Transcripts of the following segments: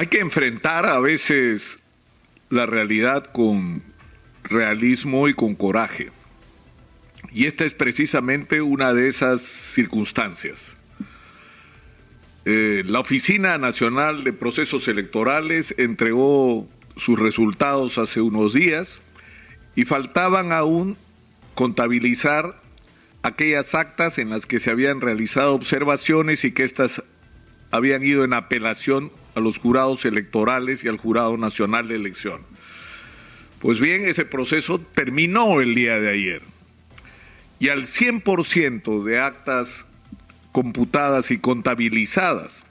Hay que enfrentar a veces la realidad con realismo y con coraje. Y esta es precisamente una de esas circunstancias. Eh, la Oficina Nacional de Procesos Electorales entregó sus resultados hace unos días y faltaban aún contabilizar aquellas actas en las que se habían realizado observaciones y que éstas habían ido en apelación a los jurados electorales y al Jurado Nacional de Elección. Pues bien, ese proceso terminó el día de ayer y al 100% de actas computadas y contabilizadas,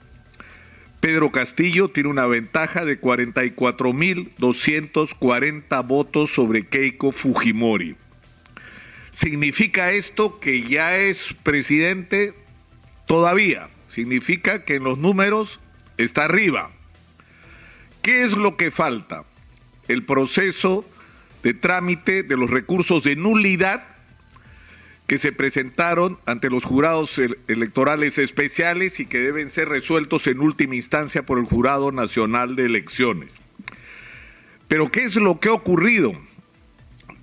Pedro Castillo tiene una ventaja de 44.240 votos sobre Keiko Fujimori. ¿Significa esto que ya es presidente? Todavía. Significa que en los números está arriba. ¿Qué es lo que falta? El proceso de trámite de los recursos de nulidad que se presentaron ante los jurados electorales especiales y que deben ser resueltos en última instancia por el Jurado Nacional de Elecciones. Pero ¿qué es lo que ha ocurrido?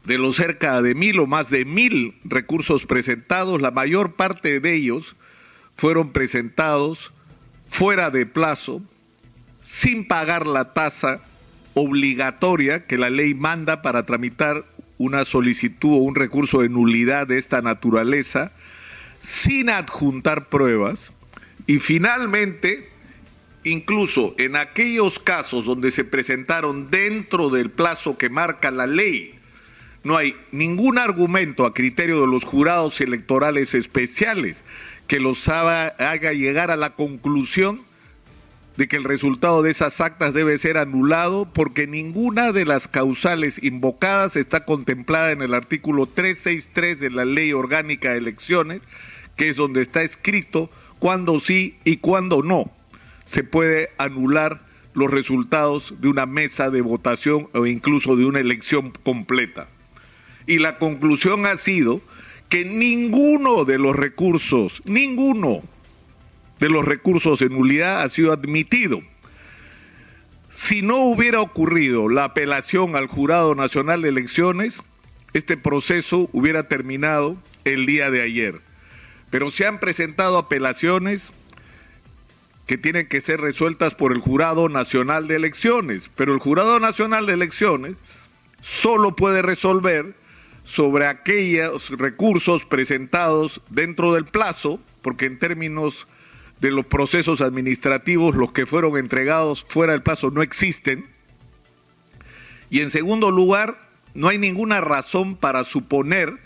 De los cerca de mil o más de mil recursos presentados, la mayor parte de ellos fueron presentados fuera de plazo, sin pagar la tasa obligatoria que la ley manda para tramitar una solicitud o un recurso de nulidad de esta naturaleza sin adjuntar pruebas y finalmente, incluso en aquellos casos donde se presentaron dentro del plazo que marca la ley, no hay ningún argumento a criterio de los jurados electorales especiales que los haga llegar a la conclusión de que el resultado de esas actas debe ser anulado porque ninguna de las causales invocadas está contemplada en el artículo 363 de la Ley Orgánica de Elecciones, que es donde está escrito cuándo sí y cuándo no se puede anular los resultados de una mesa de votación o incluso de una elección completa. Y la conclusión ha sido que ninguno de los recursos, ninguno de los recursos de nulidad ha sido admitido. Si no hubiera ocurrido la apelación al Jurado Nacional de Elecciones, este proceso hubiera terminado el día de ayer. Pero se han presentado apelaciones que tienen que ser resueltas por el Jurado Nacional de Elecciones, pero el Jurado Nacional de Elecciones solo puede resolver sobre aquellos recursos presentados dentro del plazo, porque en términos de los procesos administrativos, los que fueron entregados fuera del plazo no existen. Y en segundo lugar, no hay ninguna razón para suponer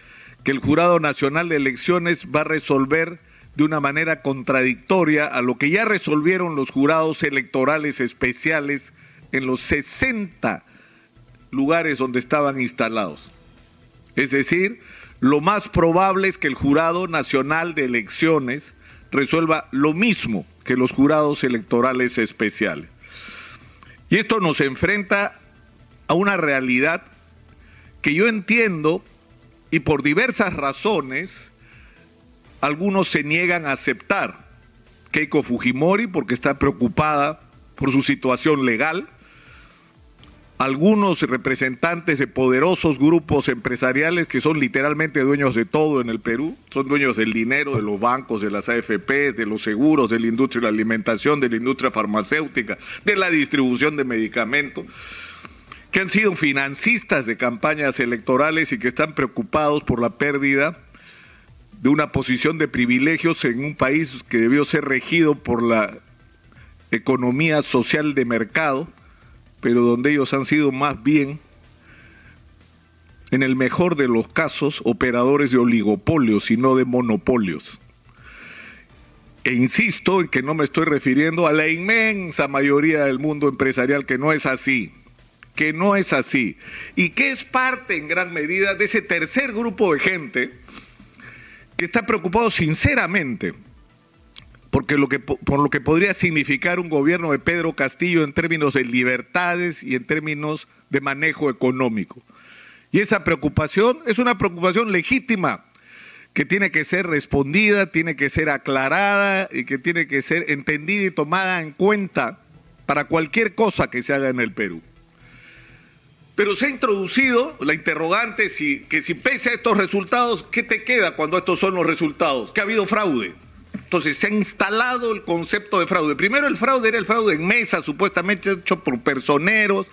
que el Jurado Nacional de Elecciones va a resolver de una manera contradictoria a lo que ya resolvieron los jurados electorales especiales en los 60 lugares donde estaban instalados. Es decir, lo más probable es que el Jurado Nacional de Elecciones resuelva lo mismo que los jurados electorales especiales. Y esto nos enfrenta a una realidad que yo entiendo y por diversas razones algunos se niegan a aceptar. Keiko Fujimori porque está preocupada por su situación legal, algunos representantes de poderosos grupos empresariales que son literalmente dueños de todo en el Perú, son dueños del dinero, de los bancos, de las AFP, de los seguros, de la industria de la alimentación, de la industria farmacéutica, de la distribución de medicamentos, que han sido financistas de campañas electorales y que están preocupados por la pérdida de una posición de privilegios en un país que debió ser regido por la economía social de mercado pero donde ellos han sido más bien, en el mejor de los casos, operadores de oligopolios y no de monopolios. E insisto en que no me estoy refiriendo a la inmensa mayoría del mundo empresarial, que no es así, que no es así, y que es parte en gran medida de ese tercer grupo de gente que está preocupado sinceramente porque lo que, por lo que podría significar un gobierno de Pedro Castillo en términos de libertades y en términos de manejo económico. Y esa preocupación es una preocupación legítima que tiene que ser respondida, tiene que ser aclarada y que tiene que ser entendida y tomada en cuenta para cualquier cosa que se haga en el Perú. Pero se ha introducido la interrogante si, que si pese a estos resultados, ¿qué te queda cuando estos son los resultados? Que ha habido fraude. Entonces se ha instalado el concepto de fraude. Primero el fraude era el fraude en mesa, supuestamente hecho por personeros,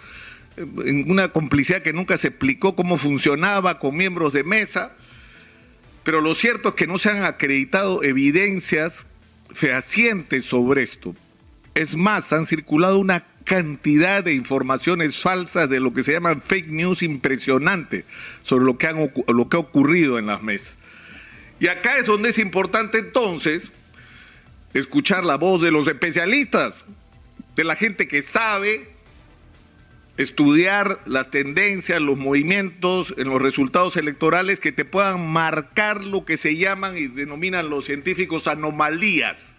en una complicidad que nunca se explicó cómo funcionaba con miembros de mesa. Pero lo cierto es que no se han acreditado evidencias fehacientes sobre esto. Es más, han circulado una cantidad de informaciones falsas de lo que se llaman fake news impresionante sobre lo que, lo que ha ocurrido en las mesas. Y acá es donde es importante entonces escuchar la voz de los especialistas, de la gente que sabe estudiar las tendencias, los movimientos en los resultados electorales que te puedan marcar lo que se llaman y denominan los científicos anomalías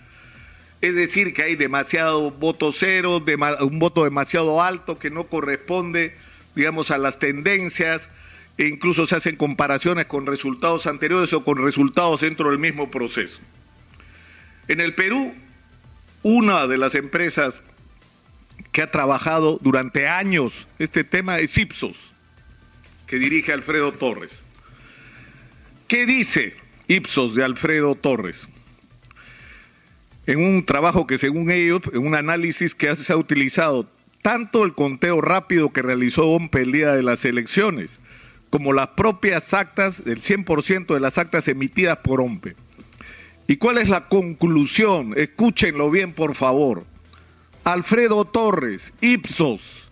es decir, que hay demasiado voto cero, un voto demasiado alto que no corresponde, digamos, a las tendencias e incluso se hacen comparaciones con resultados anteriores o con resultados dentro del mismo proceso. En el Perú, una de las empresas que ha trabajado durante años este tema es Ipsos, que dirige Alfredo Torres. ¿Qué dice Ipsos de Alfredo Torres? en un trabajo que según ellos, en un análisis que se ha utilizado tanto el conteo rápido que realizó OMPE el día de las elecciones, como las propias actas, el 100% de las actas emitidas por OMPE. ¿Y cuál es la conclusión? Escúchenlo bien, por favor. Alfredo Torres, Ipsos,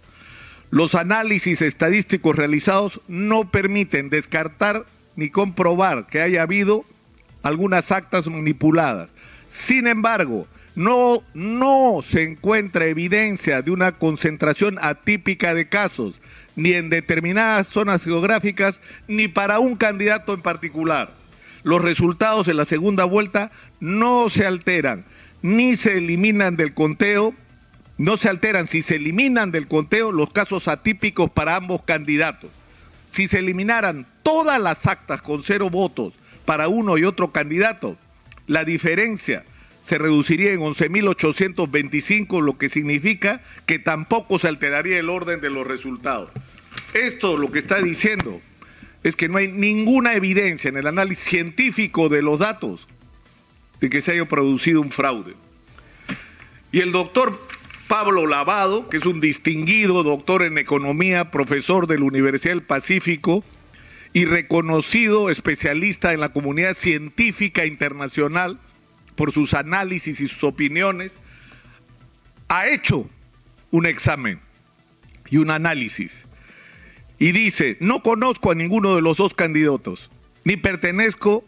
los análisis estadísticos realizados no permiten descartar ni comprobar que haya habido algunas actas manipuladas sin embargo, no, no se encuentra evidencia de una concentración atípica de casos, ni en determinadas zonas geográficas, ni para un candidato en particular. Los resultados de la segunda vuelta no se alteran, ni se eliminan del conteo, no se alteran si se eliminan del conteo los casos atípicos para ambos candidatos. Si se eliminaran todas las actas con cero votos para uno y otro candidato, la diferencia se reduciría en 11.825, lo que significa que tampoco se alteraría el orden de los resultados. Esto lo que está diciendo es que no hay ninguna evidencia en el análisis científico de los datos de que se haya producido un fraude. Y el doctor Pablo Lavado, que es un distinguido doctor en economía, profesor de la Universidad del Pacífico, y reconocido especialista en la comunidad científica internacional por sus análisis y sus opiniones, ha hecho un examen y un análisis. Y dice, no conozco a ninguno de los dos candidatos, ni pertenezco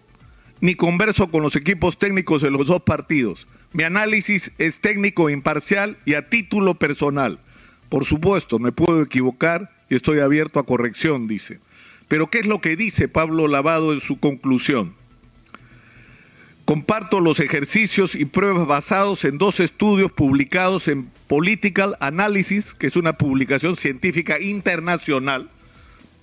ni converso con los equipos técnicos de los dos partidos. Mi análisis es técnico e imparcial y a título personal. Por supuesto, me puedo equivocar y estoy abierto a corrección, dice. Pero ¿qué es lo que dice Pablo Lavado en su conclusión? Comparto los ejercicios y pruebas basados en dos estudios publicados en Political Analysis, que es una publicación científica internacional,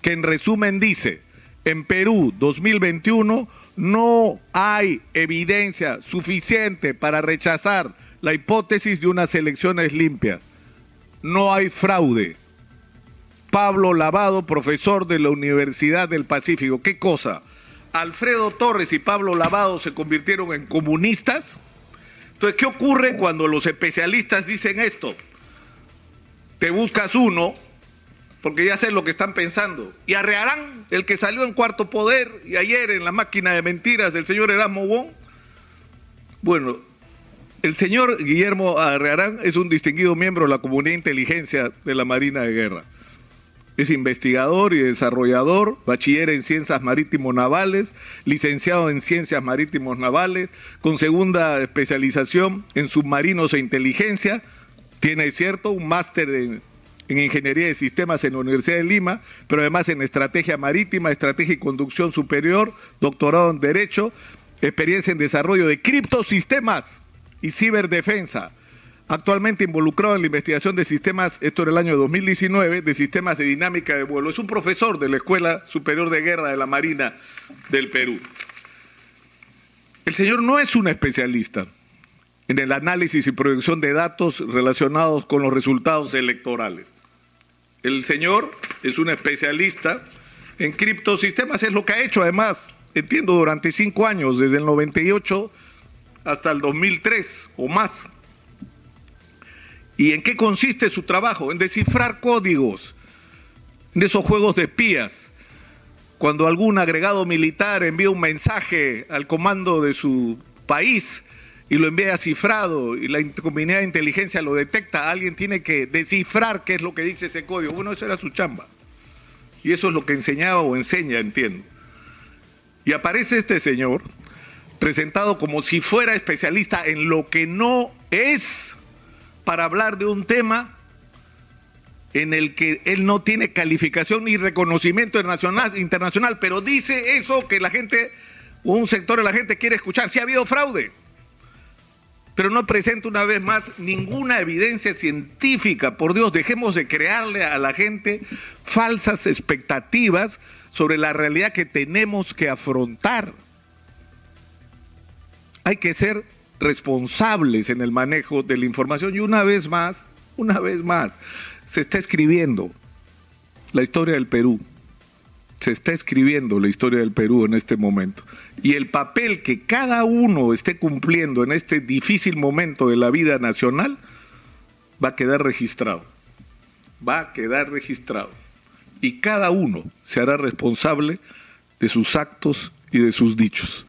que en resumen dice, en Perú 2021 no hay evidencia suficiente para rechazar la hipótesis de unas elecciones limpias. No hay fraude, Pablo Lavado, profesor de la Universidad del Pacífico. ¿Qué cosa? Alfredo Torres y Pablo Lavado se convirtieron en comunistas. Entonces, ¿qué ocurre cuando los especialistas dicen esto? Te buscas uno, porque ya sé lo que están pensando. Y Arrearán, el que salió en cuarto poder y ayer en la máquina de mentiras del señor Erasmo Wong. Bueno, el señor Guillermo Arrearán es un distinguido miembro de la comunidad de inteligencia de la Marina de Guerra. Es investigador y desarrollador, bachiller en ciencias marítimos navales, licenciado en ciencias marítimos navales, con segunda especialización en submarinos e inteligencia. Tiene, cierto, un máster en, en ingeniería de sistemas en la Universidad de Lima, pero además en estrategia marítima, estrategia y conducción superior, doctorado en Derecho, experiencia en desarrollo de criptosistemas y ciberdefensa actualmente involucrado en la investigación de sistemas, esto era el año 2019, de sistemas de dinámica de vuelo. Es un profesor de la Escuela Superior de Guerra de la Marina del Perú. El señor no es un especialista. en el análisis y producción de datos relacionados con los resultados electorales. El señor es un especialista en criptosistemas, es lo que ha hecho además, entiendo, durante cinco años, desde el 98 hasta el 2003 o más. ¿Y en qué consiste su trabajo? En descifrar códigos, en esos juegos de espías. Cuando algún agregado militar envía un mensaje al comando de su país y lo envía cifrado y la comunidad de inteligencia lo detecta, alguien tiene que descifrar qué es lo que dice ese código. Bueno, eso era su chamba. Y eso es lo que enseñaba o enseña, entiendo. Y aparece este señor presentado como si fuera especialista en lo que no es para hablar de un tema en el que él no tiene calificación ni reconocimiento internacional, internacional pero dice eso que la gente, un sector de la gente quiere escuchar. Si ha habido fraude, pero no presenta una vez más ninguna evidencia científica. Por Dios, dejemos de crearle a la gente falsas expectativas sobre la realidad que tenemos que afrontar. Hay que ser responsables en el manejo de la información y una vez más, una vez más, se está escribiendo la historia del Perú se está escribiendo la historia del Perú en este momento. Y el papel que cada uno esté cumpliendo en este difícil momento de la vida nacional va a quedar registrado. Va a quedar registrado. Y cada uno se hará responsable de sus actos y de sus dichos.